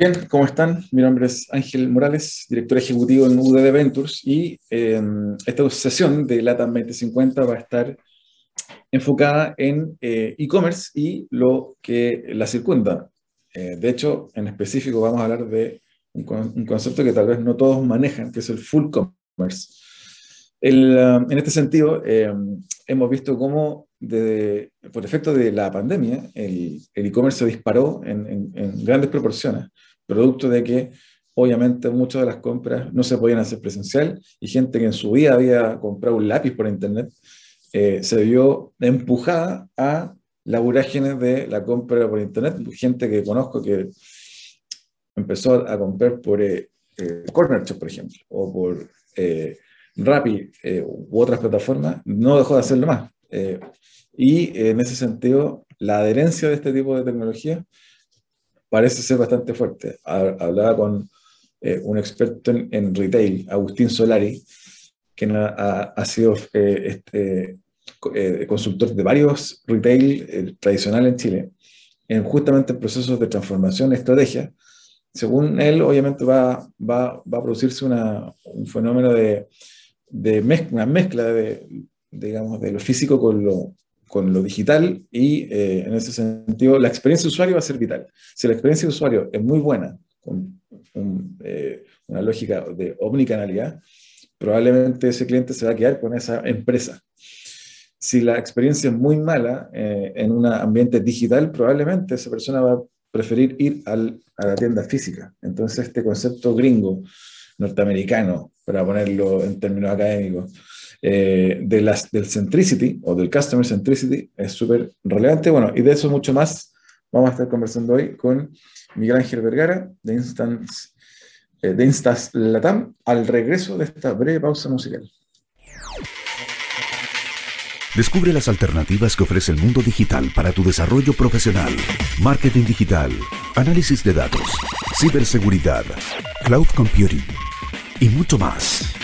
Bien, ¿cómo están? Mi nombre es Ángel Morales, director ejecutivo en UDD Ventures y em, esta sesión de LATAM 2050 va a estar enfocada en eh, e-commerce y lo que la circunda. Eh, de hecho, en específico vamos a hablar de un, concepto que tal vez no todos manejan, que es el full commerce. Um, en este sentido, em, hemos visto cómo por efecto de la pandemia el e-commerce se disparó en grandes proporciones producto de que obviamente muchas de las compras no se podían hacer presencial y gente que en su vida había comprado un lápiz por internet eh, se vio empujada a la vorágine de la compra por internet. Gente que conozco que empezó a comprar por eh, eh Corner Shop, por ejemplo, o por eh, Rappi u otras plataformas, no dejó de hacerlo más. y en ese sentido, la adherencia de este tipo de tecnología parece ser bastante fuerte. Hablaba con eh, un experto en, retail, Agustín Solari, que ha, sido eh, este, eh, consultor de varios retail tradicionales en Chile, en justamente en procesos de transformación, estrategia. Según él, obviamente va, va, va a producirse una, un fenómeno de, de mezcla, una mezcla de, digamos, de lo físico con lo, con lo digital y eh, en ese sentido la experiencia de usuario va a ser vital. Si la experiencia de usuario es muy buena, con eh, una lógica de omnicanalidad, probablemente ese cliente se va a quedar con esa empresa. Si la experiencia es muy mala eh, en un ambiente digital, probablemente esa persona va a preferir ir al, a la tienda física. Entonces este concepto gringo, norteamericano, para ponerlo en términos académicos, eh, de las, del centricity o del customer centricity es súper relevante. Bueno, y de eso mucho más vamos a estar conversando hoy con Miguel Ángel Vergara de Instance, eh, de Instas Latam al regreso de esta breve pausa musical. Descubre las alternativas que ofrece el mundo digital para tu desarrollo profesional. Marketing digital, análisis de datos, ciberseguridad, cloud computing y mucho más.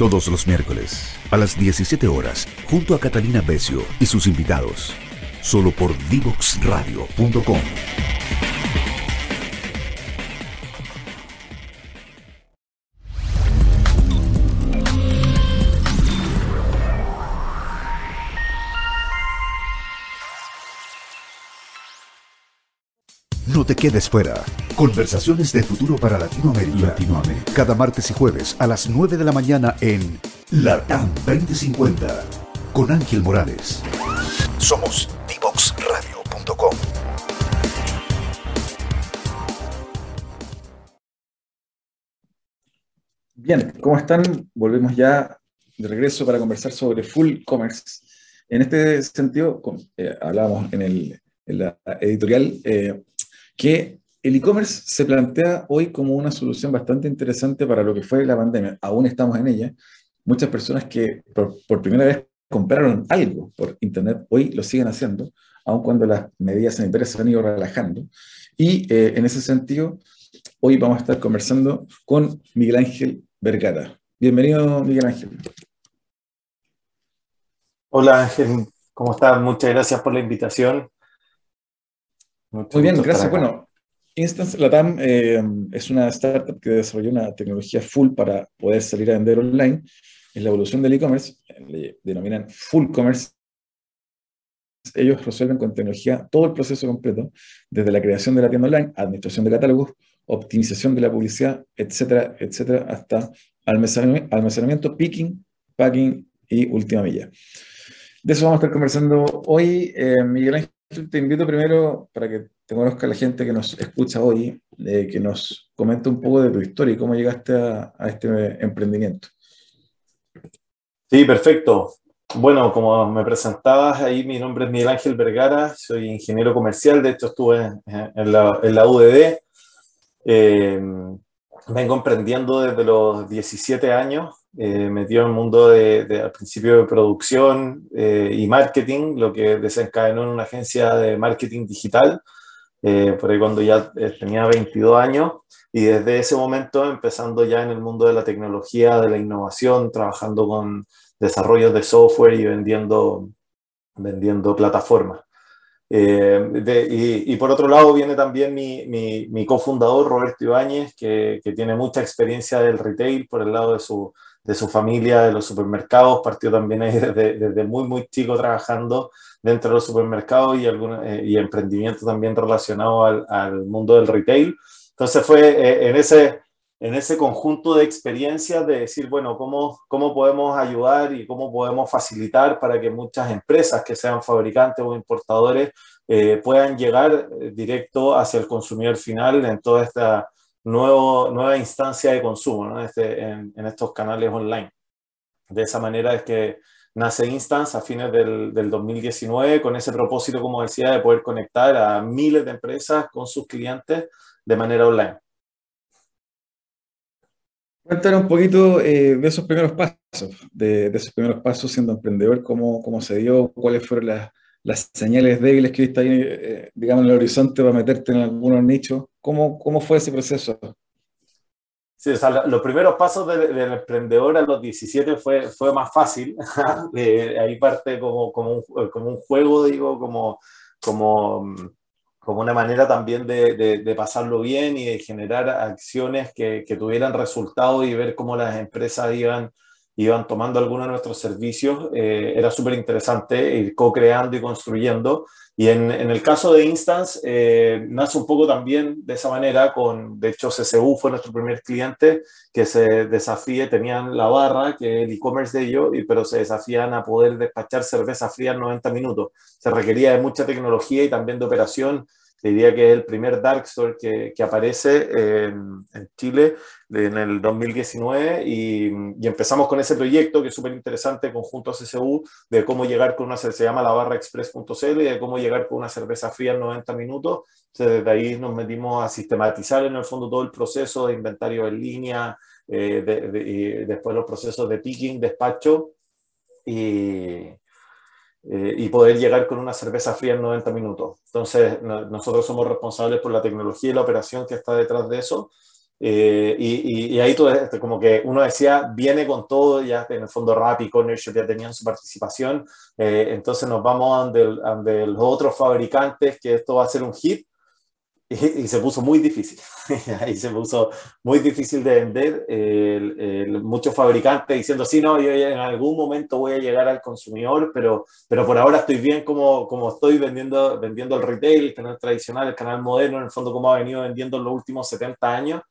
Todos los miércoles, a las 17 horas, junto a Catalina Becio y sus invitados. Solo por divoxradio.com. No te quedes fuera. Conversaciones de futuro para Latinoamérica. Latinoamérica. Cada martes y jueves a las 9 de la mañana en LATAM 2050 con Ángel Morales. Somos divoxradio.com. Bien, ¿cómo están? Volvemos ya de regreso para conversar sobre full commerce. En este sentido, eh, hablábamos en, el, en la editorial, eh, que el e-commerce se plantea hoy como una solución bastante interesante para lo que fue la pandemia. Aún estamos en ella. Muchas personas que por, primera vez compraron algo por Internet, hoy lo siguen haciendo, aun cuando las medidas sanitarias se han ido relajando. Y eh, en ese sentido, hoy vamos a estar conversando con Miguel Ángel Vergara. Bienvenido, Miguel Ángel. Hola, Ángel. ¿Cómo estás? Muchas gracias por la invitación. Muy bien, gracias. Bueno, Instance Latam eh, es una startup que desarrolló una tecnología full para poder salir a vender online. Es la evolución del e-commerce, le denominan full commerce. Ellos resuelven con tecnología todo el proceso completo, desde la creación de la tienda online, administración de catálogos, optimización de la publicidad, etcétera, etcétera, hasta almacenamiento, picking, packing y última milla. De eso vamos a estar conversando hoy. Eh, Miguel Ángel te invito primero para que te conozca la gente que nos escucha hoy, eh, que nos comente un poco de tu historia y cómo llegaste a, este emprendimiento. Sí, perfecto. Bueno, como me presentabas, ahí mi nombre es Miguel Ángel Vergara, soy ingeniero comercial, de hecho estuve en, la, UDD. Eh, vengo emprendiendo desde los 17 años, eh, metido en el mundo de, al principio de producción eh, y marketing, lo que desencadenó en una agencia de marketing digital, eh, por ahí cuando ya eh, tenía 22 años, y desde ese momento empezando ya en el mundo de la tecnología, de la innovación, trabajando con desarrollos de software y vendiendo, vendiendo plataformas. Eh, y, por otro lado viene también mi, mi, cofundador Roberto Ibáñez, que, que, tiene mucha experiencia del retail por el lado de su, de su familia, de los supermercados, partió también ahí desde, desde muy, muy chico trabajando dentro de los supermercados y, algún, eh, y emprendimiento también relacionado al, al, mundo del retail. Entonces fue eh, en ese en ese conjunto de experiencias de decir, bueno, ¿cómo, cómo podemos ayudar y cómo podemos facilitar para que muchas empresas que sean fabricantes o importadores eh, puedan llegar directo hacia el consumidor final en toda esta nuevo, nueva instancia de consumo este, en, en, estos canales online. De esa manera es que nace Instance a fines del, del 2019 con ese propósito, como decía, de poder conectar a miles de empresas con sus clientes de manera online. Cuéntanos un poquito eh, de esos primeros pasos, de, esos primeros pasos siendo emprendedor, cómo, cómo se dio, cuáles fueron las, las señales débiles que viste ahí, eh, digamos, en el horizonte para meterte en algunos nichos. ¿Cómo, cómo fue ese proceso? Sí, o sea, los primeros pasos del, emprendedor a los 17 fue, fue más fácil. Eh, ahí parte como, como, un, como un juego, digo, como, como como una manera también de, de, pasarlo bien y de generar acciones que, que, tuvieran resultado y ver cómo las empresas iban, iban tomando algunos de nuestros servicios. Eh, era súper interesante ir co-creando y construyendo. Y en, en, el caso de Instance, eh, nace un poco también de esa manera, con, de hecho, CCU fue nuestro primer cliente que se desafíe, tenían la barra, que el e-commerce de ellos, pero se desafían a poder despachar cerveza fría en 90 minutos. Se requería de mucha tecnología y también de operación diría que es el primer Dark Store que, que aparece en, en, Chile en el 2019 y, y, empezamos con ese proyecto que es súper interesante conjunto a CCU de cómo llegar con una se llama la barra express.cl y de cómo llegar con una cerveza fría en 90 minutos. Entonces, desde ahí nos metimos a sistematizar en el fondo todo el proceso de inventario en línea, eh, de, y después los procesos de picking, despacho y, eh, y poder llegar con una cerveza fría en 90 minutos. Entonces, nosotros somos responsables por la tecnología y la operación que está detrás de eso. Eh, y, y, ahí todo, este, como que uno decía, viene con todo, ya en el fondo Rappi y Cornershop ya tenían su participación, eh, entonces nos vamos ante, los otros fabricantes que esto va a ser un hit y, se puso muy difícil. Ahí se puso muy difícil de vender. muchos fabricantes diciendo, sí, no, yo en algún momento voy a llegar al consumidor, pero, pero por ahora estoy bien como, como estoy vendiendo, vendiendo el retail, el canal tradicional, el canal moderno, en el fondo como ha venido vendiendo en los últimos 70 años.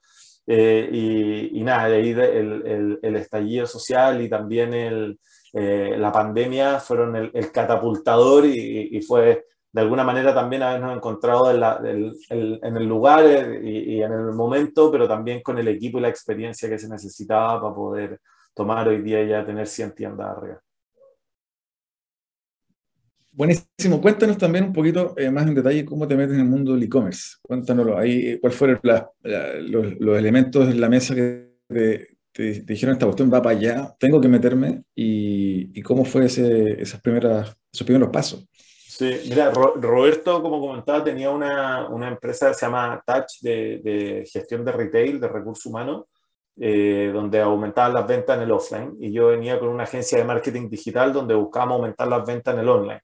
Eh, y, y, nada, de ahí el, el, el, estallido social y también el, eh, la pandemia fueron el, catapultador y, y fue de alguna manera también habernos encontrado en, el lugar eh, y, en el momento, pero también con el equipo y la experiencia que se necesitaba para poder tomar hoy día ya tener 100 tiendas arriba. Buenísimo. Cuéntanos también un poquito eh, más en detalle cómo te metes en el mundo del e-commerce. Cuéntanoslo. Ahí, ¿Cuáles fueron los, elementos en la mesa que te, dijeron esta cuestión va para allá, tengo que meterme? ¿Y, y cómo fue ese, esas primeras, esos primeros pasos? Sí, mira, Roberto, como comentaba, tenía una, una, empresa que se llama Touch de, gestión de retail, de recursos humanos, eh, donde aumentaban las ventas en el offline. Y yo venía con una agencia de marketing digital donde buscábamos aumentar las ventas en el online.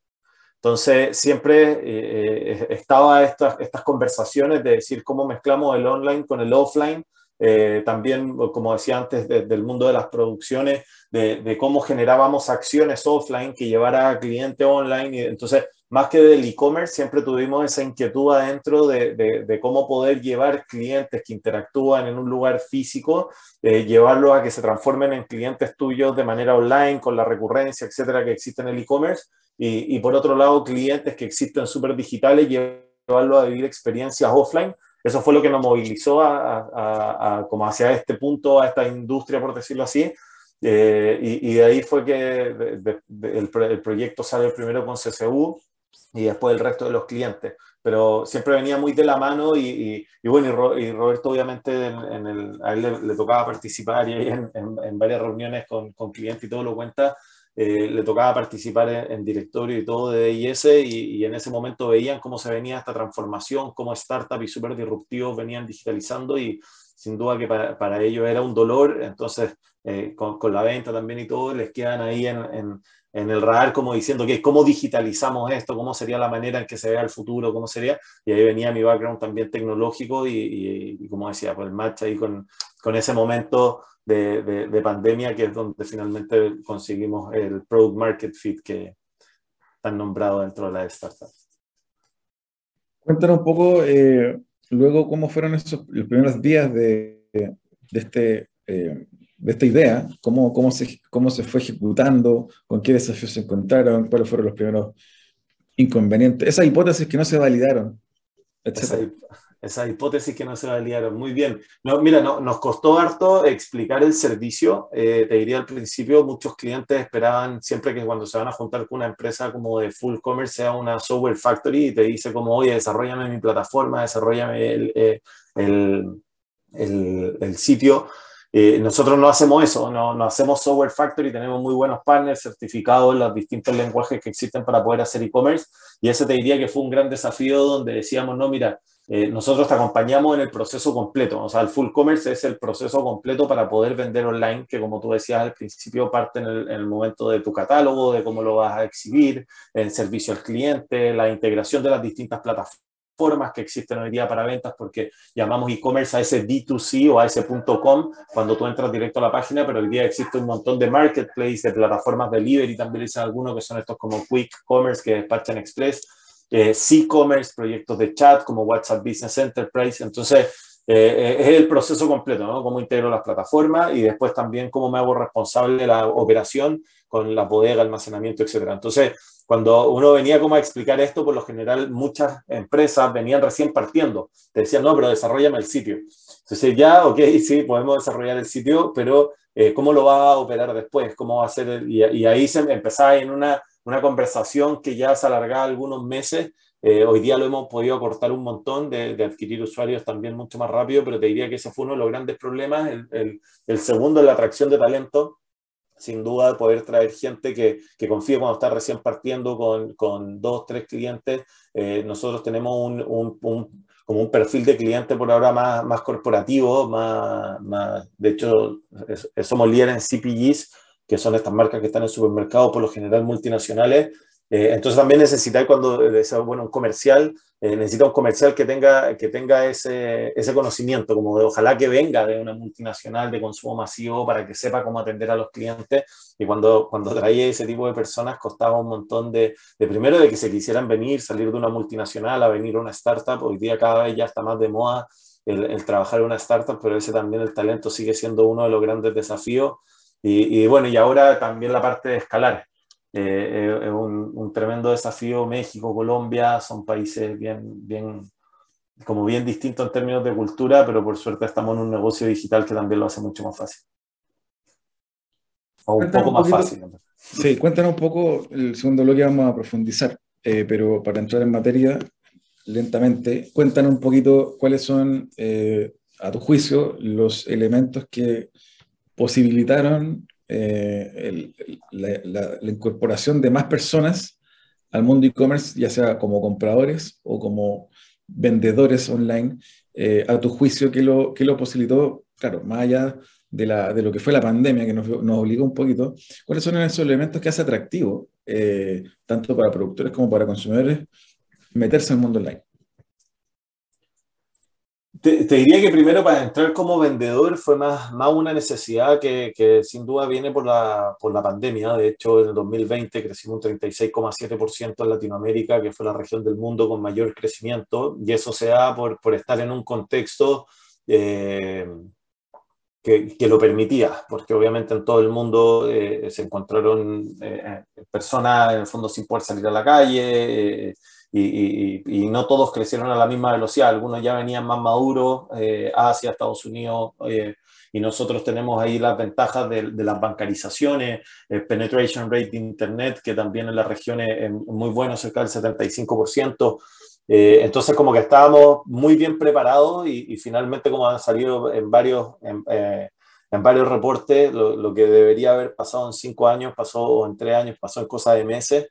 Entonces, siempre eh, eh estaba estas, estas conversaciones de decir cómo mezclamos el online con el offline. Eh, también, como decía antes, del mundo de las producciones, de, de, cómo generábamos acciones offline que llevara a cliente online. Y entonces, más que del e-commerce, siempre tuvimos esa inquietud adentro de, de, cómo poder llevar clientes que interactúan en un lugar físico, eh, llevarlo a que se transformen en clientes tuyos de manera online, con la recurrencia, etcétera, que existe en el e-commerce. Y, y, por otro lado, clientes que existen súper digitales, llevarlo a vivir experiencias offline. Eso fue lo que nos movilizó a, a, a, como hacia este punto, a esta industria, por decirlo así. Eh, y, y, de ahí fue que el, el, proyecto sale primero con CCU, y después el resto de los clientes. Pero siempre venía muy de la mano y, y, bueno, y, Roberto obviamente en, el, a él le, tocaba participar y en, en, varias reuniones con, con, clientes y todo lo cuenta, eh, le tocaba participar en, directorio y todo de DIS y, y, en ese momento veían cómo se venía esta transformación, cómo startups y súper disruptivos venían digitalizando y sin duda que para, para ellos era un dolor, entonces eh, con, con, la venta también y todo, les quedan ahí en, en el radar como diciendo que cómo digitalizamos esto, cómo sería la manera en que se vea el futuro, cómo sería. Y ahí venía mi background también tecnológico y, y, como decía, pues el match ahí con, con ese momento de, de, pandemia que es donde finalmente conseguimos el product market fit que están nombrado dentro de la startup. Cuéntanos un poco eh, luego cómo fueron esos, los primeros días de, de este eh, de esta idea, cómo, cómo, se, cómo se fue ejecutando, con qué desafíos se encontraron, cuáles fueron los primeros inconvenientes, esas hipótesis que no se validaron, etc. Esa, hipótesis que no se validaron, muy bien. No, mira, no, nos costó harto explicar el servicio. Eh, te diría al principio, muchos clientes esperaban siempre que cuando se van a juntar con una empresa como de full commerce sea una software factory y te dice como, oye, desarrollame mi plataforma, desarrollame el, eh, el, el sitio eh, nosotros no hacemos eso, no, hacemos software factory, tenemos muy buenos partners certificados en los distintos lenguajes que existen para poder hacer e-commerce y ese te diría que fue un gran desafío donde decíamos, no, mira, eh, nosotros te acompañamos en el proceso completo, o sea, el full commerce es el proceso completo para poder vender online, que como tú decías al principio parte en el, en el momento de tu catálogo, de cómo lo vas a exhibir, el servicio al cliente, la integración de las distintas plataformas formas que existen hoy día para ventas, porque llamamos e-commerce a ese D2C o a ese .com cuando tú entras directo a la página, pero hoy día existe un montón de marketplace, de plataformas de delivery, también dicen algunos que son estos como Quick Commerce, que despachan Express, eh, C-Commerce, proyectos de chat como WhatsApp Business Enterprise. Entonces, eh, es el proceso completo, ¿no? Cómo integro las plataformas y después también cómo me hago responsable de la operación con la bodega, almacenamiento, etcétera. Entonces, cuando uno venía como a explicar esto, por lo general muchas empresas venían recién partiendo. Te decían, no, pero desarrollame el sitio. Entonces ya, ok, sí, podemos desarrollar el sitio, pero eh, ¿cómo lo va a operar después? ¿Cómo va a ser? y, ahí se empezaba en una, una conversación que ya se alargaba algunos meses. Eh, hoy día lo hemos podido cortar un montón de, adquirir usuarios también mucho más rápido, pero te diría que ese fue uno de los grandes problemas. El, el, el segundo es la atracción de talento sin duda poder traer gente que, que confíe cuando está recién partiendo con, con dos, tres clientes. Eh, nosotros tenemos un, un, un, como un perfil de cliente por ahora más, más corporativo, más, más, de hecho somos líderes en CPGs, que son estas marcas que están en supermercados, por lo general multinacionales, eh, entonces también necesita cuando, bueno, un comercial, eh, necesita un comercial que tenga, que tenga ese, ese conocimiento, como de ojalá que venga de una multinacional de consumo masivo para que sepa cómo atender a los clientes. Y cuando, cuando traía ese tipo de personas costaba un montón de, de, primero de que se quisieran venir, salir de una multinacional a venir a una startup. Hoy día cada vez ya está más de moda el, trabajar en una startup, pero ese también el talento sigue siendo uno de los grandes desafíos. Y bueno, y ahora también la parte de escalar. Eh, es un, un, tremendo desafío. México, Colombia son países bien, bien, como bien distintos en términos de cultura, pero por suerte estamos en un negocio digital que también lo hace mucho más fácil. O un poco más fácil. Sí, cuéntanos un poco el segundo bloque vamos a profundizar, eh, pero para entrar en materia lentamente, cuéntanos un poquito cuáles son, eh, a tu juicio, los elementos que posibilitaron eh, la, incorporación de más personas al mundo e-commerce, ya sea como compradores o como vendedores online, eh, a tu juicio, ¿qué lo, que lo posibilitó? Claro, más allá de, la, de, lo que fue la pandemia, que nos, obligó un poquito, ¿cuáles son esos elementos que hace atractivo, eh, tanto para productores como para consumidores, meterse el mundo online? Te, diría que primero para entrar como vendedor fue más, más una necesidad que, que sin duda viene por la, por la pandemia. De hecho, en el 2020 crecimos un 36,7% en Latinoamérica, que fue la región del mundo con mayor crecimiento, y eso se da por, por estar en un contexto eh, que, que, lo permitía, porque obviamente en todo el mundo eh, se encontraron eh, personas en el fondo sin poder salir a la calle y, y, no todos crecieron a la misma velocidad, algunos ya venían más maduros, eh, Asia, Estados Unidos, eh, y nosotros tenemos ahí las ventajas de, de las bancarizaciones, el penetration rate de Internet, que también en las regiones es muy bueno, cerca del 75%. Eh, entonces, como que estábamos muy bien preparados y, y finalmente, como han salido en varios, en, eh, en varios reportes, lo, lo, que debería haber pasado en cinco años, pasó o en tres años, pasó en cosa de meses.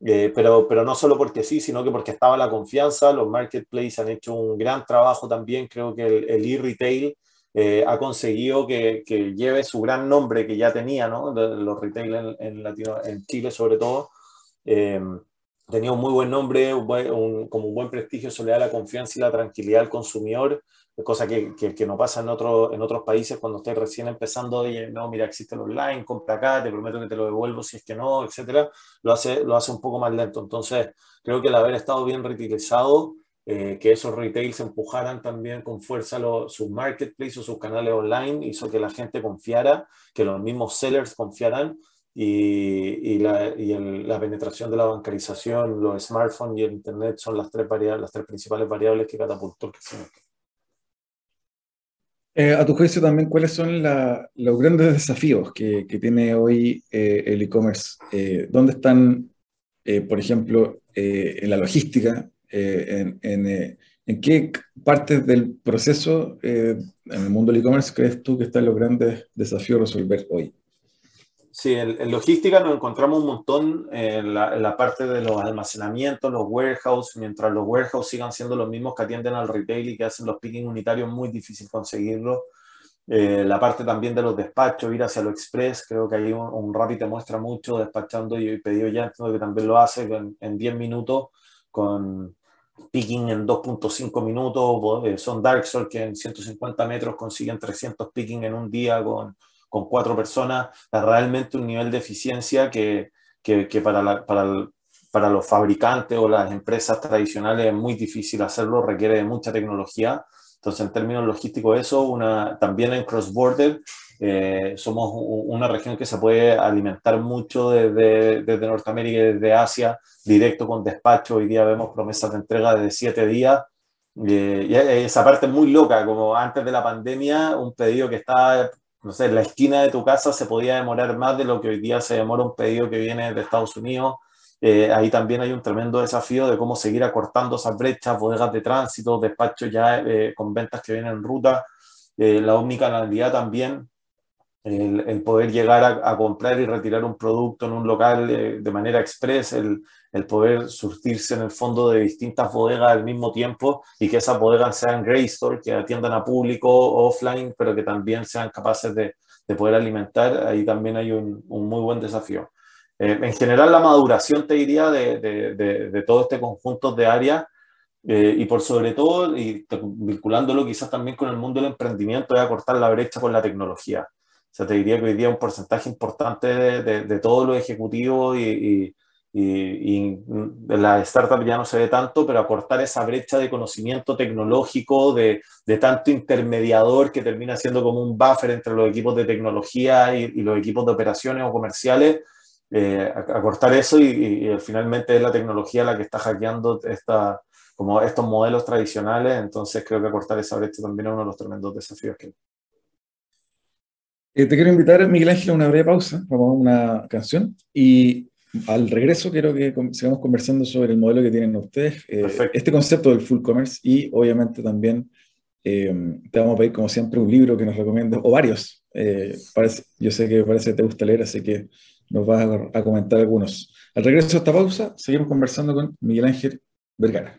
Eh, pero, pero no solo porque sí, sino que porque estaba la confianza, los marketplaces han hecho un gran trabajo también, creo que el e-retail eh, ha conseguido que, lleve su gran nombre que ya tenía, ¿no? los retail en, Latino, en Chile sobre todo. Eh, tenía un muy buen nombre, como un buen prestigio, eso le da la confianza y la tranquilidad al consumidor, cosa que, que, no pasa en, otro, en otros países cuando estés recién empezando, y no, mira, existe el online, compra acá, te prometo que te lo devuelvo si es que no, etcétera, lo hace, lo hace un poco más lento. Entonces, creo que el haber estado bien reutilizado, eh, que esos retails empujaran también con fuerza sus marketplaces o sus canales online, hizo que la gente confiara, que los mismos sellers confiaran y, la, la, penetración de la bancarización, los smartphones y el Internet son las tres, variables, las tres principales variables que catapultó el crecimiento. Eh, a tu juicio también, ¿cuáles son los grandes desafíos que, tiene hoy eh, el e-commerce? Eh, ¿Dónde están, por ejemplo, en la logística? En, qué partes del proceso en el mundo del e-commerce crees tú que están los grandes desafíos a resolver hoy? Sí, en, logística nos encontramos un montón en la, parte de los almacenamientos, los warehouses, mientras los warehouses sigan siendo los mismos que atienden al retail y que hacen los picking unitarios, muy difícil conseguirlo. Eh, la parte también de los despachos, ir hacia lo express, creo que ahí un, un Rappi te muestra mucho despachando y pedido ya, que también lo hace en, en 10 minutos con picking en 2.5 minutos, eh, son Dark Sol que en 150 metros consiguen 300 picking en un día con con cuatro personas, realmente un nivel de eficiencia que, que, para, para, para, los fabricantes o las empresas tradicionales es muy difícil hacerlo, requiere de mucha tecnología. Entonces, en términos logísticos, eso, una, también en cross-border, eh, somos una región que se puede alimentar mucho desde, desde, Norteamérica y desde Asia, directo con despacho. Hoy día vemos promesas de entrega de siete días. Eh, y esa parte es muy loca, como antes de la pandemia, un pedido que estaba no sé, la esquina de tu casa se podía demorar más de lo que hoy día se demora un pedido que viene de Estados Unidos. Eh, ahí también hay un tremendo desafío de cómo seguir acortando esas brechas, bodegas de tránsito, despachos ya eh, con ventas que vienen en ruta, eh, la omnicanalidad también, el, poder llegar a, comprar y retirar un producto en un local de manera express, el, el, poder surtirse en el fondo de distintas bodegas al mismo tiempo y que esas bodegas sean Grey Store, que atiendan a público offline, pero que también sean capaces de, de poder alimentar, ahí también hay un, un muy buen desafío. Eh, en general, la maduración, te diría, de, de, de todo este conjunto de áreas eh, y por sobre todo, y vinculándolo quizás también con el mundo del emprendimiento, es acortar la brecha con la tecnología. O sea, te diría que hoy día un porcentaje importante de, de, todos los ejecutivos y, y, la startup ya no se ve tanto, pero acortar esa brecha de conocimiento tecnológico, de, de tanto intermediador que termina siendo como un buffer entre los equipos de tecnología y, los equipos de operaciones o comerciales, eh, acortar eso y, finalmente es la tecnología la que está hackeando esta, como estos modelos tradicionales, entonces creo que acortar esa brecha también es uno de los tremendos desafíos que eh, te quiero invitar, Miguel Ángel, a una breve pausa, vamos a una canción y al regreso quiero que sigamos conversando sobre el modelo que tienen ustedes, eh, este concepto del full commerce y obviamente también eh, te vamos a pedir como siempre un libro que nos recomiendes, o varios. Parece, yo sé que parece que te gusta leer, así que nos vas a, a comentar algunos. Al regreso de esta pausa, seguimos conversando con Miguel Ángel Vergara.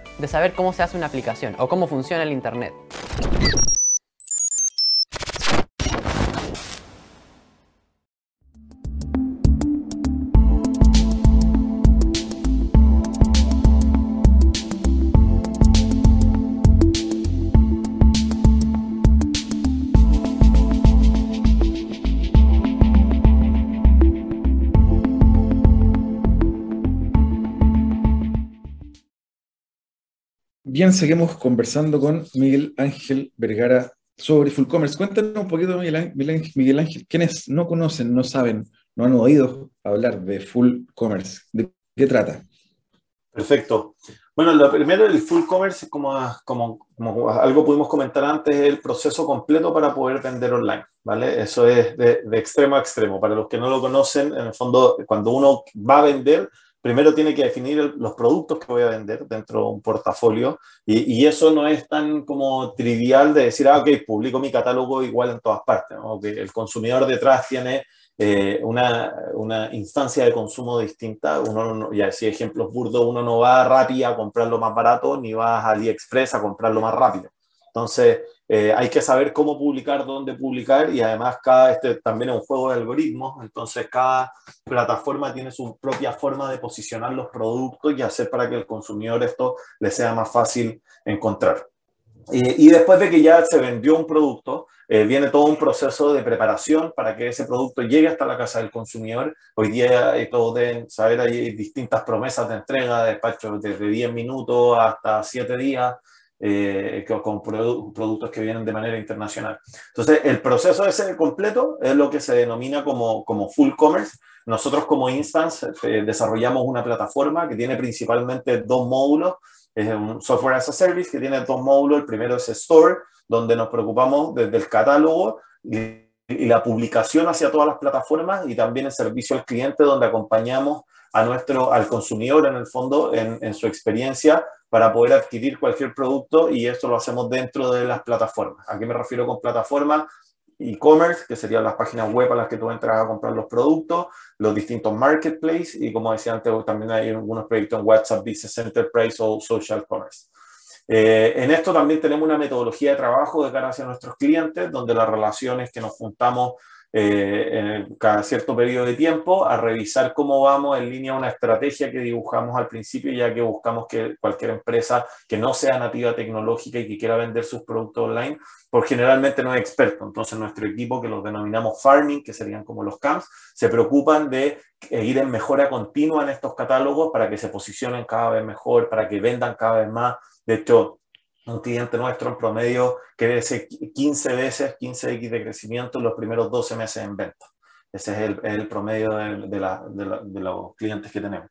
de saber cómo se hace una aplicación o cómo funciona el Internet. Seguimos conversando con Miguel Ángel Vergara sobre Full Commerce. Cuéntanos un poquito, Miguel Ángel, Miguel Ángel, quienes no conocen, no saben, no han oído hablar de Full Commerce. ¿De qué trata? Perfecto. Bueno, lo primero, el full commerce, como, como, como algo pudimos comentar antes, es el proceso completo para poder vender online, ¿vale? Eso es de, de, extremo a extremo. Para los que no lo conocen, en el fondo, cuando uno va a vender, primero tiene que definir los productos que voy a vender dentro de un portafolio y, eso no es tan como trivial de decir, ah, ok, publico mi catálogo igual en todas partes, el consumidor detrás tiene eh, una, una, instancia de consumo distinta. Ya decía ejemplos burdos, uno no va a Rappi a comprarlo más barato, ni va a AliExpress a comprarlo más rápido. Entonces, eh, hay que saber cómo publicar, dónde publicar y además cada, este también es un juego de algoritmos, entonces cada plataforma tiene su propia forma de posicionar los productos y hacer para que el consumidor esto le sea más fácil encontrar. Y, después de que ya se vendió un producto, eh, viene todo un proceso de preparación para que ese producto llegue hasta la casa del consumidor. Hoy día eh, todos deben saber, hay distintas promesas de entrega, de despacho desde 10 minutos hasta 7 días. Eh, con produ productos que vienen de manera internacional. Entonces, el proceso ese completo es lo que se denomina como, como full commerce. Nosotros como Instance eh, desarrollamos una plataforma que tiene principalmente dos módulos. Es un software as a service que tiene dos módulos. El primero es Store, donde nos preocupamos desde el catálogo y, y, la publicación hacia todas las plataformas y también el servicio al cliente, donde acompañamos a nuestro, al consumidor en el fondo en, su experiencia para poder adquirir cualquier producto y esto lo hacemos dentro de las plataformas. ¿A qué me refiero con plataformas? e-commerce, que serían las páginas web a las que tú entras a comprar los productos, los distintos marketplaces y como decía antes, también hay algunos proyectos en WhatsApp, Business Enterprise o Social Commerce. Eh, en esto también tenemos una metodología de trabajo de cara hacia nuestros clientes, donde las relaciones que nos juntamos eh, cada cierto periodo de tiempo a revisar cómo vamos en línea a una estrategia que dibujamos al principio, ya que buscamos que cualquier empresa que no sea nativa tecnológica y que quiera vender sus productos online, por generalmente no es experto. Entonces nuestro equipo, que los denominamos farming, que serían como los camps, se preocupan de ir en mejora continua en estos catálogos para que se posicionen cada vez mejor, para que vendan cada vez más. De hecho, un cliente nuestro en promedio crece 15 veces, 15x de crecimiento en los primeros 12 meses en venta. Ese es el, promedio de, de, la, de, la, de, los clientes que tenemos.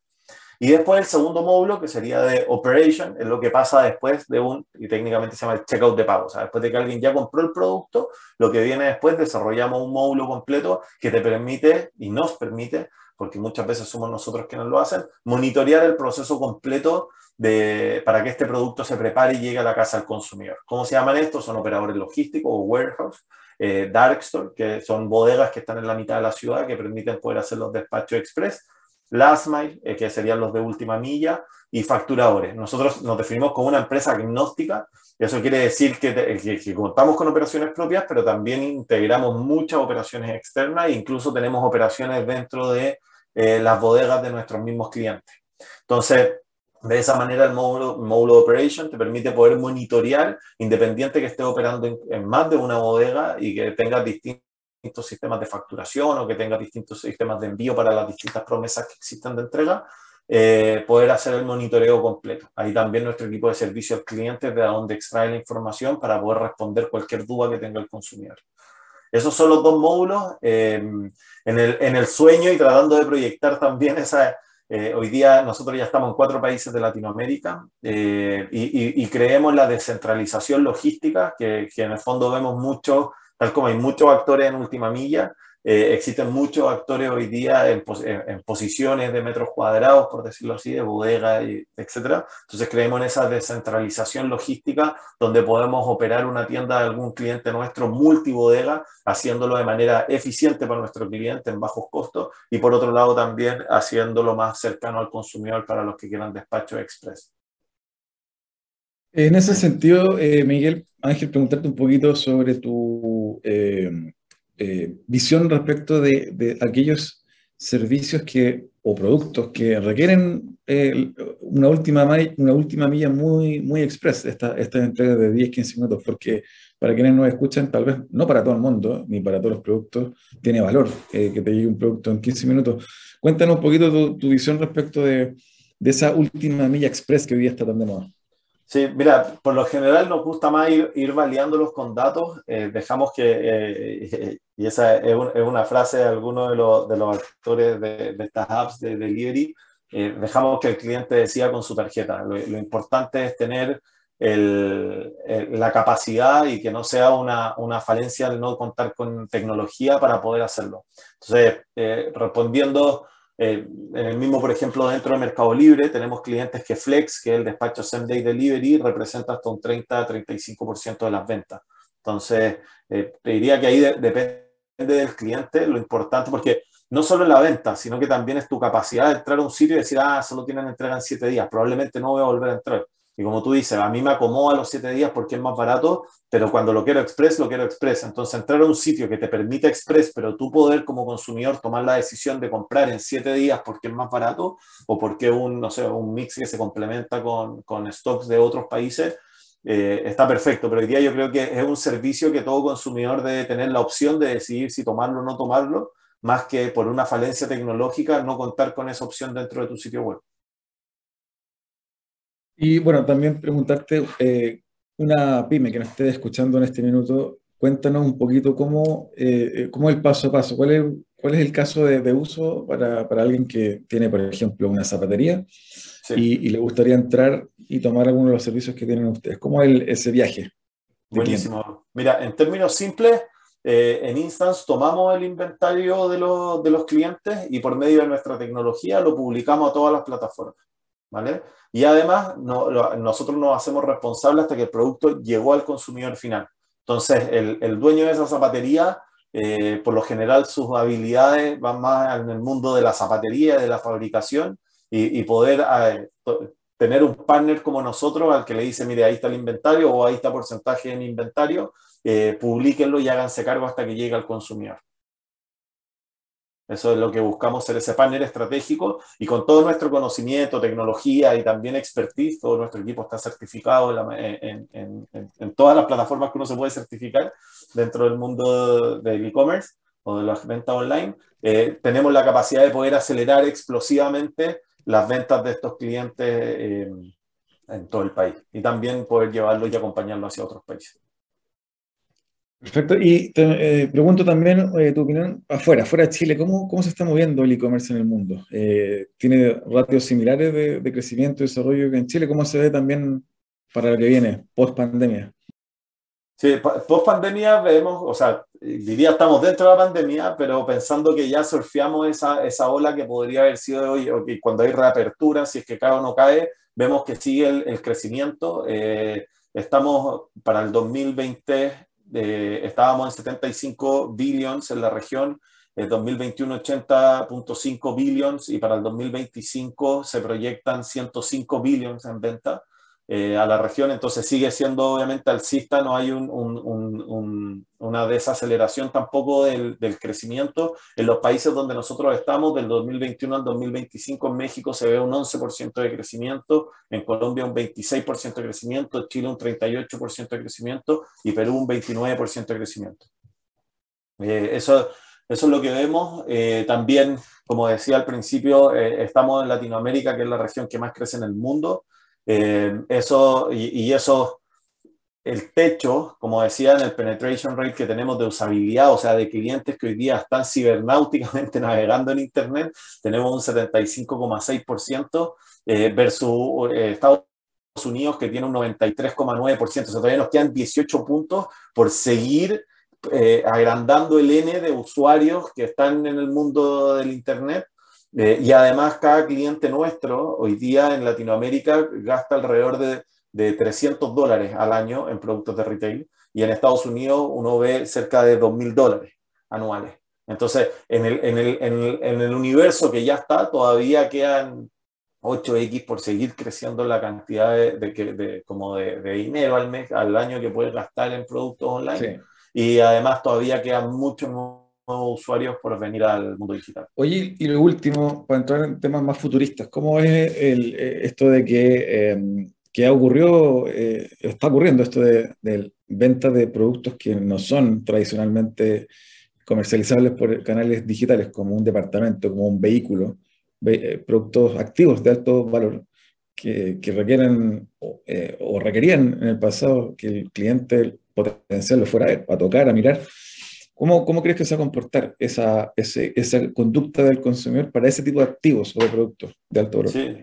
Y después el segundo módulo, que sería de operation, es lo que pasa después de un, y técnicamente se llama el checkout de pago. O sea, después de que alguien ya compró el producto, lo que viene después, desarrollamos un módulo completo que te permite y nos permite, porque muchas veces somos nosotros quienes lo hacen, monitorear el proceso completo de, para que este producto se prepare y llegue a la casa del consumidor. ¿Cómo se llaman estos? Son operadores logísticos o warehouse, eh, dark store, que son bodegas que están en la mitad de la ciudad que permiten poder hacer los despachos express, last mile, eh, que serían los de última milla, y facturadores. Nosotros nos definimos como una empresa agnóstica, eso quiere decir que, que, que, contamos con operaciones propias, pero también integramos muchas operaciones externas e incluso tenemos operaciones dentro de eh, las bodegas de nuestros mismos clientes. Entonces, de esa manera, el módulo, módulo Operation te permite poder monitorear, independiente que esté operando en, más de una bodega y que tenga distintos sistemas de facturación o que tenga distintos sistemas de envío para las distintas promesas que existen de entrega, eh, poder hacer el monitoreo completo. Ahí también nuestro equipo de servicio al cliente de donde extrae la información para poder responder cualquier duda que tenga el consumidor. Esos son los dos módulos. Eh, en, el, sueño y tratando de proyectar también esa eh, hoy día nosotros ya estamos en cuatro países de Latinoamérica eh, y, creemos la descentralización logística, que, que, en el fondo vemos mucho, tal como hay muchos actores en última milla, eh, existen muchos actores hoy día en, pos en, posiciones de metros cuadrados, por decirlo así, de bodega, y, etc. Entonces creemos en esa descentralización logística donde podemos operar una tienda de algún cliente nuestro multibodega, haciéndolo de manera eficiente para nuestro cliente en bajos costos y por otro lado también haciéndolo más cercano al consumidor para los que quieran despacho express. En ese sentido, eh, Miguel, Ángel, preguntarte un poquito sobre tu... Eh, eh, visión respecto de, de, aquellos servicios que, o productos que requieren eh, una, última, una última milla muy, muy express, esta, esta entrega de 10-15 minutos, porque para quienes nos escuchan, tal vez no para todo el mundo, ni para todos los productos, tiene valor eh, que te llegue un producto en 15 minutos. Cuéntanos un poquito tu, tu visión respecto de, de esa última milla express que hoy día está tan de moda. Sí, mira, por lo general nos gusta más ir, ir validándolos con datos. Eh, dejamos que, eh, y esa es, una frase de algunos de los, de los actores de, estas apps de delivery, eh, dejamos que el cliente decida con su tarjeta. Lo, importante es tener el, la capacidad y que no sea una, una, falencia el no contar con tecnología para poder hacerlo. Entonces, respondiendo eh, en el mismo, por ejemplo, dentro de Mercado Libre tenemos clientes que Flex, que es el despacho Same Day Delivery, representa hasta un 30-35% de las ventas. Entonces, eh, te diría que ahí depende del cliente lo importante, porque no solo la venta, sino que también es tu capacidad de entrar a un sitio y decir, ah, solo tienen entrega en siete días, probablemente no voy a volver a entrar. Y como tú dices, a mí me acomoda los siete días porque es más barato, pero cuando lo quiero express, lo quiero express. Entonces, entrar a un sitio que te permite express, pero tú poder como consumidor tomar la decisión de comprar en siete días porque es más barato o porque un, no sé, un mix que se complementa con, con stocks de otros países, eh, está perfecto. Pero hoy día yo creo que es un servicio que todo consumidor debe tener la opción de decidir si tomarlo o no tomarlo, más que por una falencia tecnológica no contar con esa opción dentro de tu sitio web. Y bueno, también preguntarte, eh, una pyme que nos esté escuchando en este minuto, cuéntanos un poquito cómo, eh, eh, cómo el paso a paso, cuál es, cuál es el caso de, uso para, para, alguien que tiene, por ejemplo, una zapatería y, le gustaría entrar y tomar alguno de los servicios que tienen ustedes. ¿Cómo es ese viaje? Buenísimo. Mira, en términos simples, en Instance tomamos el inventario de, los, de los clientes y por medio de nuestra tecnología lo publicamos a todas las plataformas. Y además, nosotros nos hacemos responsables hasta que el producto llegó al consumidor final. Entonces, el, dueño de esa zapatería, eh, por lo general, sus habilidades van más en el mundo de la zapatería, de la fabricación, y, poder eh, tener un partner como nosotros al que le dice, mire, ahí está el inventario o ahí está porcentaje en inventario, eh, publíquenlo y háganse cargo hasta que llegue al consumidor. Eso es lo que buscamos ser ese panel estratégico y con todo nuestro conocimiento, tecnología y también expertise, todo nuestro equipo está certificado en, todas las plataformas que uno se puede certificar dentro del mundo del e-commerce o de las ventas online. Eh, tenemos la capacidad de poder acelerar explosivamente las ventas de estos clientes eh, en todo el país y también poder llevarlo y acompañarlo hacia otros países. Perfecto. Y te eh, pregunto también eh, tu opinión afuera, fuera de Chile, ¿cómo, cómo se está moviendo el e-commerce en el mundo? Eh, ¿Tiene ratios similares de, crecimiento y desarrollo que en Chile? ¿Cómo se ve también para lo que viene, post pandemia? Sí, post pandemia vemos, o sea, diría estamos dentro de la pandemia, pero pensando que ya surfeamos esa, esa ola que podría haber sido de hoy, o cuando hay reapertura, si es que cae o no cae, vemos que sigue el, el crecimiento. estamos para el 2020 estábamos en 75 billions en la región, en 2021 80.5 billions y para el 2025 se proyectan 105 billions en venta. Eh, a la región, entonces sigue siendo obviamente alcista, no hay un, un, una desaceleración tampoco del, del, crecimiento. En los países donde nosotros estamos, del 2021 al 2025, en México se ve un 11% de crecimiento, en Colombia un 26% de crecimiento, Chile un 38% de crecimiento y Perú un 29% de crecimiento. Eh, eso, eso es lo que vemos. Eh, también, como decía al principio, estamos en Latinoamérica, que es la región que más crece en el mundo. Eh, eso, y, eso, el techo, como decía, en el penetration rate que tenemos de usabilidad, o sea, de clientes que hoy día están cibernáuticamente navegando en Internet, tenemos un 75,6% eh, versus eh, Estados Unidos que tiene un 93,9%. O sea, todavía nos quedan 18 puntos por seguir agrandando el N de usuarios que están en el mundo del Internet eh, y además cada cliente nuestro hoy día en Latinoamérica gasta alrededor de, de 300 dólares al año en productos de retail y en Estados Unidos uno ve cerca de 2.000 dólares anuales. Entonces, en el, en, el, en, el, en el, universo que ya está, todavía quedan 8X por seguir creciendo la cantidad de, de, como de, dinero al mes, al año que puedes gastar en productos online. Y además todavía quedan muchos usuarios por venir al mundo digital. Oye, y lo último, para entrar en temas más futuristas, ¿cómo es el, eh, esto de que, eh, que ha ocurrido, eh, está ocurriendo esto de, de, venta de productos que no son tradicionalmente comercializables por canales digitales, como un departamento, como un vehículo, productos activos de alto valor, que, que requieren eh, o requerían en el pasado que el cliente potencial lo fuera a tocar, a mirar. ¿Cómo, cómo crees que se va a comportar esa, ese, esa conducta del consumidor para ese tipo de activos o de productos de alto valor? Sí.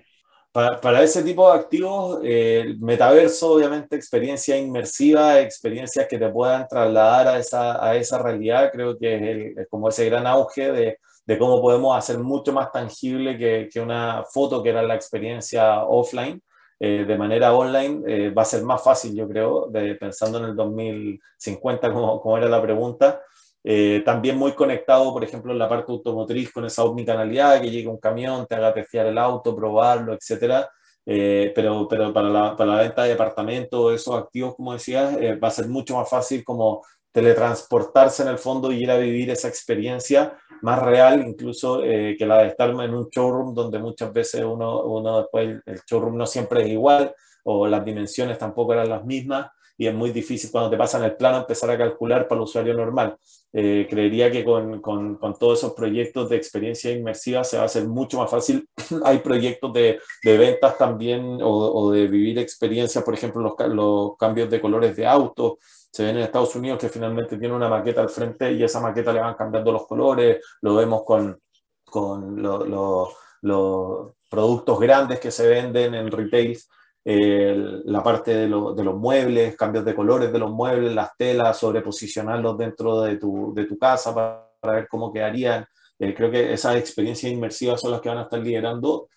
Para, para, ese tipo de activos, eh, el metaverso, obviamente, experiencia inmersiva, experiencias que te puedan trasladar a esa, a esa realidad, creo que es, el, es como ese gran auge de, de, cómo podemos hacer mucho más tangible que, que, una foto, que era la experiencia offline, eh, de manera online, eh, va a ser más fácil, yo creo, de, pensando en el 2050, como, como era la pregunta. Eh, también muy conectado, por ejemplo, en la parte automotriz con esa omnicanalidad, que llegue un camión, te haga testear el auto, probarlo, etcétera. Eh, pero, pero para, la, para la venta de departamentos, esos activos, como decías, eh, va a ser mucho más fácil como teletransportarse en el fondo y ir a vivir esa experiencia más real, incluso eh, que la de estar en un showroom donde muchas veces uno, uno después el showroom no siempre es igual o las dimensiones tampoco eran las mismas y es muy difícil cuando te pasan el plano empezar a calcular para el usuario normal. Eh, creería que con, con, con, todos esos proyectos de experiencia inmersiva se va a hacer mucho más fácil. Hay proyectos de, de ventas también o, o, de vivir experiencias, por ejemplo, los, los cambios de colores de autos. Se ven en Estados Unidos que finalmente tiene una maqueta al frente y esa maqueta le van cambiando los colores. Lo vemos con, con los lo, lo productos grandes que se venden en retails eh, la parte de, lo, de, los muebles, cambios de colores de los muebles, las telas, sobreposicionarlos dentro de tu, de tu casa para, para, ver cómo quedarían. Eh, creo que esas experiencias inmersivas son las que van a estar liderando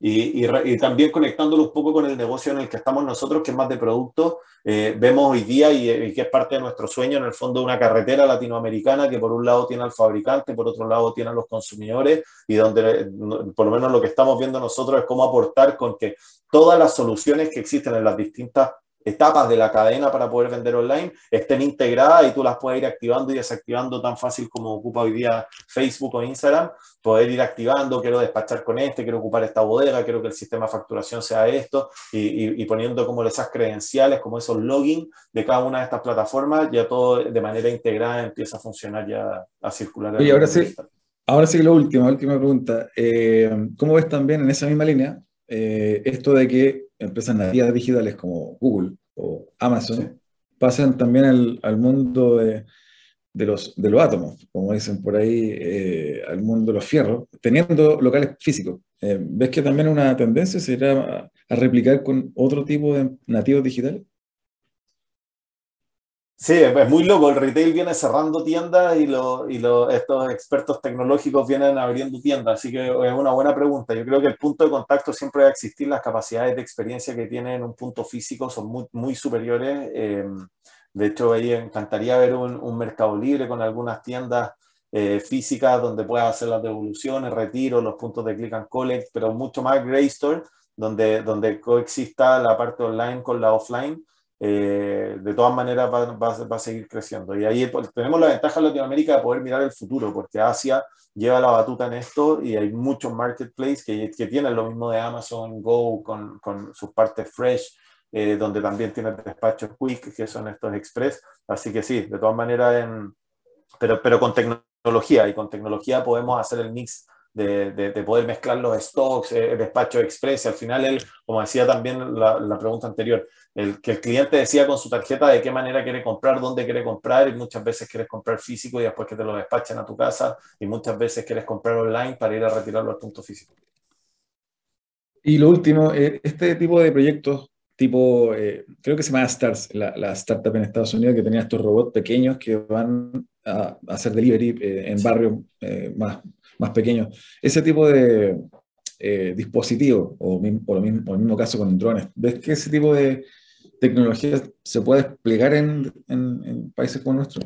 y, y, y, también conectándolo un poco con el negocio en el que estamos nosotros, que es más de productos, eh, vemos hoy día y, y, que es parte de nuestro sueño, en el fondo, una carretera latinoamericana que por un lado tiene al fabricante, por otro lado tiene a los consumidores y donde por lo menos lo que estamos viendo nosotros es cómo aportar con que todas las soluciones que existen en las distintas etapas de la cadena para poder vender online estén integradas y tú las puedes ir activando y desactivando tan fácil como ocupa hoy día Facebook o Instagram, poder ir activando, quiero despachar con este, quiero ocupar esta bodega, quiero que el sistema de facturación sea esto y, y, y poniendo como esas credenciales, como esos login de cada una de estas plataformas, ya todo de manera integrada empieza a funcionar ya a circular. Y ahora sí, ahora sí lo último, última pregunta. Eh, ¿Cómo ves también en esa misma línea eh, esto de que empresas nativas digitales como Google o Amazon sí. pasen también al, al mundo de, de, los, de los átomos, como dicen por ahí, eh, al mundo de los fierros, teniendo locales físicos. Eh, ¿Ves que también una tendencia será a, a replicar con otro tipo de nativos digitales? Sí, es muy loco. El retail viene cerrando tiendas y, lo, y lo, estos expertos tecnológicos vienen abriendo tiendas. Así que es una buena pregunta. Yo creo que el punto de contacto siempre va a existir. Las capacidades de experiencia que tienen un punto físico son muy, muy superiores. Eh, de hecho, ahí encantaría ver un, un mercado libre con algunas tiendas eh, físicas donde puedas hacer las devoluciones, retiro, los puntos de click and collect, pero mucho más Grey Store, donde, donde coexista la parte online con la offline eh, de todas maneras va, va, va, a seguir creciendo. Y ahí tenemos la ventaja en Latinoamérica de poder mirar el futuro, porque Asia lleva la batuta en esto y hay muchos marketplaces que, que tienen lo mismo de Amazon Go con, con sus partes fresh, eh, donde también tiene despachos quick, que son estos express. Así que sí, de todas maneras, pero, pero con tecnología, y con tecnología podemos hacer el mix de, de, de, poder mezclar los stocks, eh, despacho express. Al final, él, como decía también la, la, pregunta anterior, el, que el cliente decía con su tarjeta de qué manera quiere comprar, dónde quiere comprar, y muchas veces quieres comprar físico y después que te lo despachen a tu casa, y muchas veces quieres comprar online para ir a retirarlo al punto físico. Y lo último, eh, este tipo de proyectos, tipo, eh, creo que se llama Stars, la, la, startup en Estados Unidos que tenía estos robots pequeños que van a, hacer delivery eh, en barrios más más pequeños. Ese tipo de eh, dispositivos, o, o, lo mismo, o el mismo caso con drones, ¿ves que ese tipo de tecnología se puede desplegar en, en, en países como nuestro?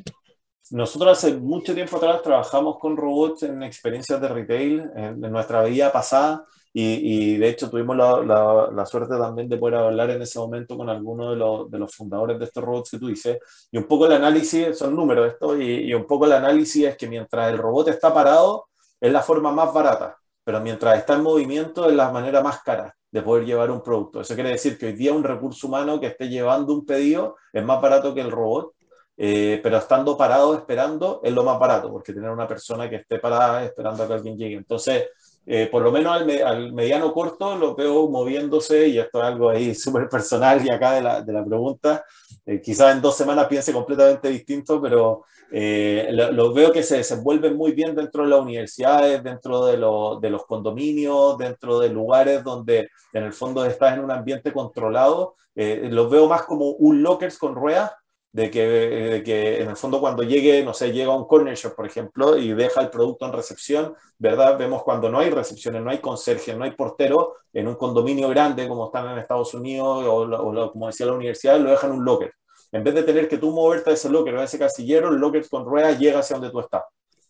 Nosotros hace mucho tiempo atrás trabajamos con robots en experiencias de retail en, en nuestra vida pasada y, y, de hecho tuvimos la, la, la, suerte también de poder hablar en ese momento con algunos de, los, de los fundadores de estos robots que tú dices. Y un poco el análisis, son números esto, y, y un poco el análisis es que mientras el robot está parado, es la forma más barata, pero mientras está en movimiento es la manera más cara de poder llevar un producto. Eso quiere decir que hoy día un recurso humano que esté llevando un pedido es más barato que el robot, eh, pero estando parado esperando es lo más barato, porque tener una persona que esté parada esperando a que alguien llegue. Entonces, eh, por lo menos al, mediano corto, lo veo moviéndose, y esto es algo ahí súper personal y acá de la, de la pregunta, eh, quizás en dos semanas piense completamente distinto, pero eh, lo, veo que se desenvuelven muy bien dentro de las universidades, dentro de, de, los condominios, dentro de lugares donde en el fondo estás en un ambiente controlado. los veo más como un lockers con ruedas de que, que, en el fondo cuando llegue, no sé, llega un corner shop, por ejemplo, y deja el producto en recepción, ¿verdad? Vemos cuando no hay recepciones, no hay conserje, no hay portero, en un condominio grande como están en Estados Unidos o, como decía la universidad, lo dejan en un locker. En vez de tener que tú moverte a ese locker o a ese casillero, el locker con ruedas llega hacia donde tú estás.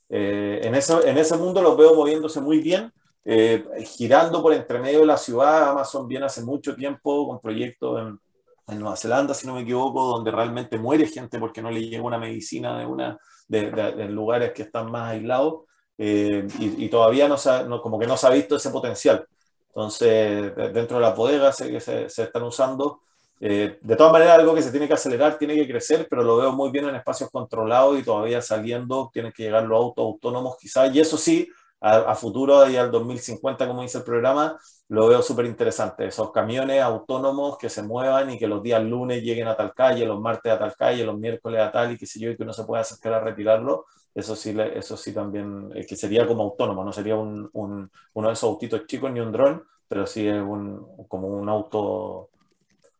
Eh, en, eso, en ese mundo los veo moviéndose muy bien, eh, girando por entre medio de la ciudad. Amazon viene hace mucho tiempo con proyectos en en Nueva Zelanda, si no me equivoco, donde realmente muere gente porque no le llega una medicina de, una, de, lugares que están más aislados eh, y, todavía no, se como que no se ha visto ese potencial. Entonces, dentro de las bodegas se, se, se están usando. Eh, de todas maneras, algo que se tiene que acelerar, tiene que crecer, pero lo veo muy bien en espacios controlados y todavía saliendo, tienen que llegar los autos autónomos quizás, y eso sí, a, futuro y al 2050, como dice el programa, lo veo súper interesante. Esos camiones autónomos que se muevan y que los días lunes lleguen a tal calle, los martes a tal calle, los miércoles a tal y que sé yo, y que uno se pueda acercar a retirarlo, eso sí, eso sí también, eh, que sería como autónomo, no sería un, un, uno de esos autitos chicos ni un dron, pero sí es un, como un auto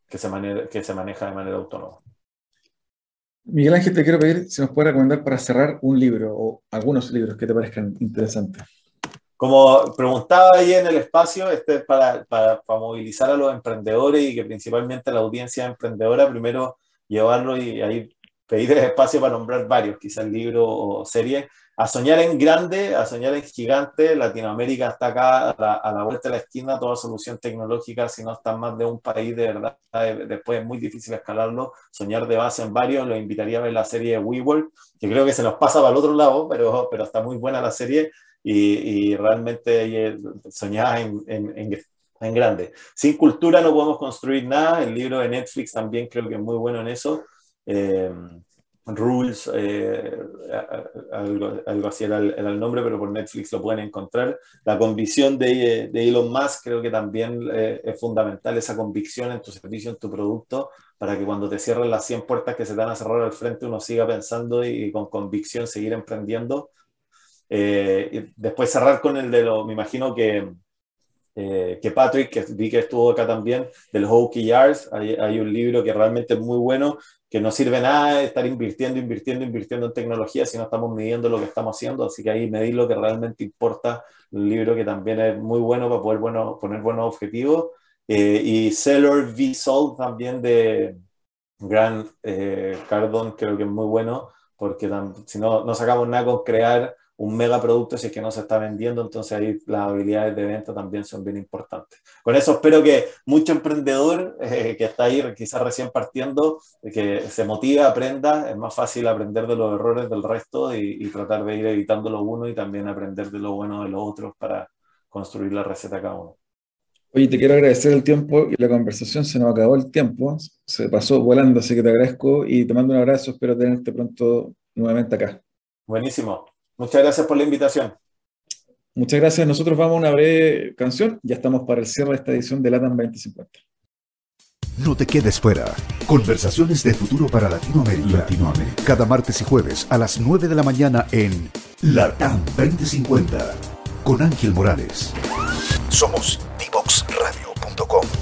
que se, que se maneja de manera autónoma. Miguel Ángel, te quiero pedir si nos puede recomendar para cerrar un libro o algunos libros que te parezcan interesantes. Como preguntaba ahí en el espacio, este es para, para, para, movilizar a los emprendedores y que principalmente la audiencia emprendedora, primero llevarlo y ahí pedir espacio para nombrar varios, quizás libro o serie, a soñar en grande, a soñar en gigante. Latinoamérica está acá a la, vuelta de la esquina, toda solución tecnológica, si no está más de un país, de verdad, después es muy difícil escalarlo. Soñar de base en varios, lo invitaría a ver la serie WeWork, que creo que se nos pasa para el otro lado, pero, pero está muy buena la serie y, y realmente soñar en, en, en grande. Sin cultura no podemos construir nada. El libro de Netflix también creo que es muy bueno en eso. Eh, Rules, eh, algo, así era el, nombre, pero por Netflix lo pueden encontrar. La convicción de, de Elon Musk creo que también eh, es fundamental, esa convicción en tu servicio, en tu producto, para que cuando te cierren las 100 puertas que se te van a cerrar al frente, uno siga pensando y, con convicción seguir emprendiendo. y después cerrar con el de lo, me imagino que eh, que Patrick, que vi que estuvo acá también, del Hokey Yards, hay, hay, un libro que realmente es muy bueno, que no sirve nada estar invirtiendo, invirtiendo, invirtiendo en tecnología si no estamos midiendo lo que estamos haciendo, así que ahí medir lo que realmente importa, un libro que también es muy bueno para poder bueno, poner buenos objetivos, eh, y Seller V. También de Grant eh, Cardon, creo que es muy bueno, porque si no, no sacamos nada con crear un megaproducto si es que no se está vendiendo, entonces ahí las habilidades de venta también son bien importantes. Con eso espero que mucho emprendedor eh, que está ahí quizás recién partiendo, que se motive, aprenda, es más fácil aprender de los errores del resto y, tratar de ir evitando lo uno y también aprender de lo bueno de los otros para construir la receta cada uno. Oye, te quiero agradecer el tiempo y la conversación, se nos acabó el tiempo, se pasó volando, así que te agradezco y te mando un abrazo, espero tenerte pronto nuevamente acá. Buenísimo. Muchas gracias por la invitación. Muchas gracias. Nosotros vamos a una breve canción. Ya estamos para el cierre de esta edición de LATAM 2050. No te quedes fuera. Conversaciones de futuro para Latinoamérica. Latinoamérica. Cada martes y jueves a las 9 de la mañana en LATAM 2050 con Ángel Morales. Somos divoxradio.com.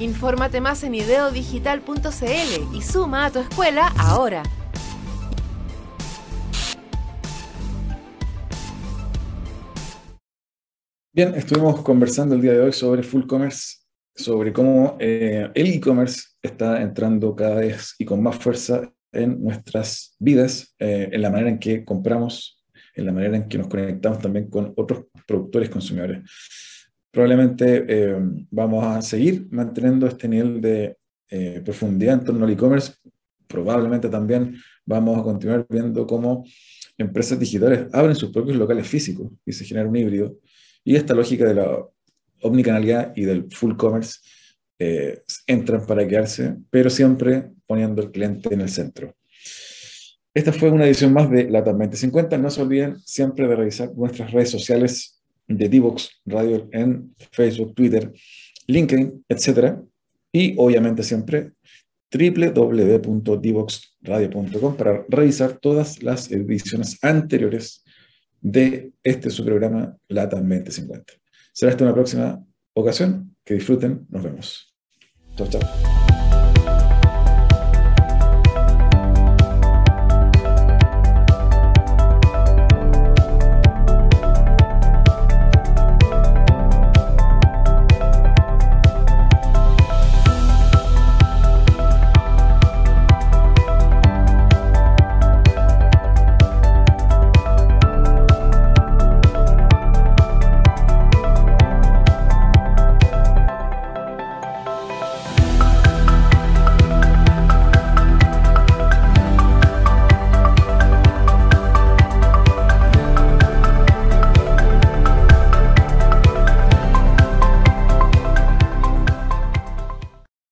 Infórmate más en ideodigital.cl y suma a tu escuela ahora. Bien, estuvimos conversando el día de hoy sobre full commerce, sobre cómo eh, el e-commerce está entrando cada vez y con más fuerza en nuestras vidas, eh, en la manera en que compramos, en la manera en que nos conectamos también con otros productores consumidores. Probablemente eh, vamos a seguir manteniendo este nivel de profundidad en torno al e-commerce. Probablemente también vamos a continuar viendo cómo empresas digitales abren sus propios locales físicos y se genera un híbrido y esta lógica de la omnicanalidad y del full commerce eh, entran para quedarse, pero siempre poniendo al cliente en el centro. Esta fue una edición más de la 2050. No se olviden siempre de revisar nuestras redes sociales de Divox Radio en Facebook, Twitter, LinkedIn, etc. Y obviamente siempre www.divoxradio.com para revisar todas las ediciones anteriores de este su programa LATAM 2050. Será hasta una próxima ocasión. Que disfruten. Nos vemos. Chao, chao.